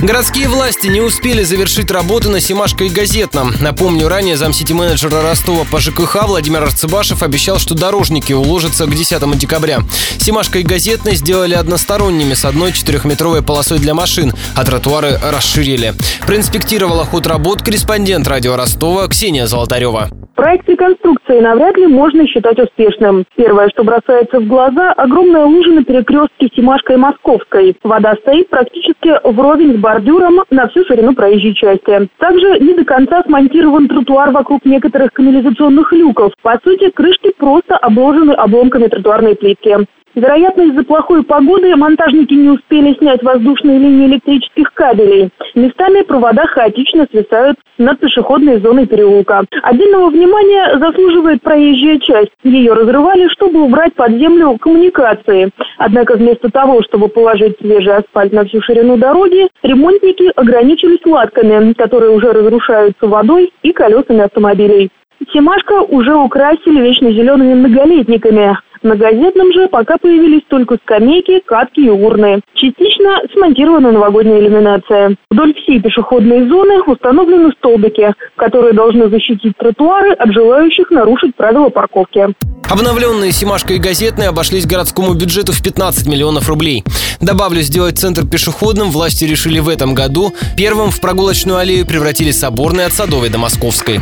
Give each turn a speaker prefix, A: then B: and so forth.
A: Городские власти не успели завершить работы на Семашко и Газетном. Напомню, ранее замсити-менеджера Ростова по ЖКХ Владимир Арцебашев обещал, что дорожники уложатся к 10 декабря. Семашко и Газетный сделали односторонними с одной четырехметровой полосой для машин, а тротуары расширили. Проинспектировала ход работ корреспондент радио Ростова Ксения Золотарева.
B: Проект реконструкции навряд ли можно считать успешным. Первое, что бросается в глаза – огромная лужа на перекрестке Семашкой и Московской. Вода стоит практически вровень с бордюром на всю ширину проезжей части. Также не до конца смонтирован тротуар вокруг некоторых канализационных люков. По сути, крышки просто обложены обломками тротуарной плитки. Вероятно, из-за плохой погоды монтажники не успели снять воздушные линии электрических кабелей. Местами провода хаотично свисают над пешеходной зоной переулка. Отдельного внимания заслуживает проезжая часть. Ее разрывали, чтобы убрать под землю коммуникации. Однако вместо того, чтобы положить свежий асфальт на всю ширину дороги, ремонтники ограничились латками, которые уже разрушаются водой и колесами автомобилей. Семашко уже украсили вечно зелеными многолетниками. На газетном же пока появились только скамейки, катки и урны. Частично смонтирована новогодняя иллюминация. Вдоль всей пешеходной зоны установлены столбики, которые должны защитить тротуары от желающих нарушить правила парковки.
A: Обновленные Симашка и Газетные обошлись городскому бюджету в 15 миллионов рублей. Добавлю, сделать центр пешеходным власти решили в этом году. Первым в прогулочную аллею превратили Соборный от Садовой до Московской.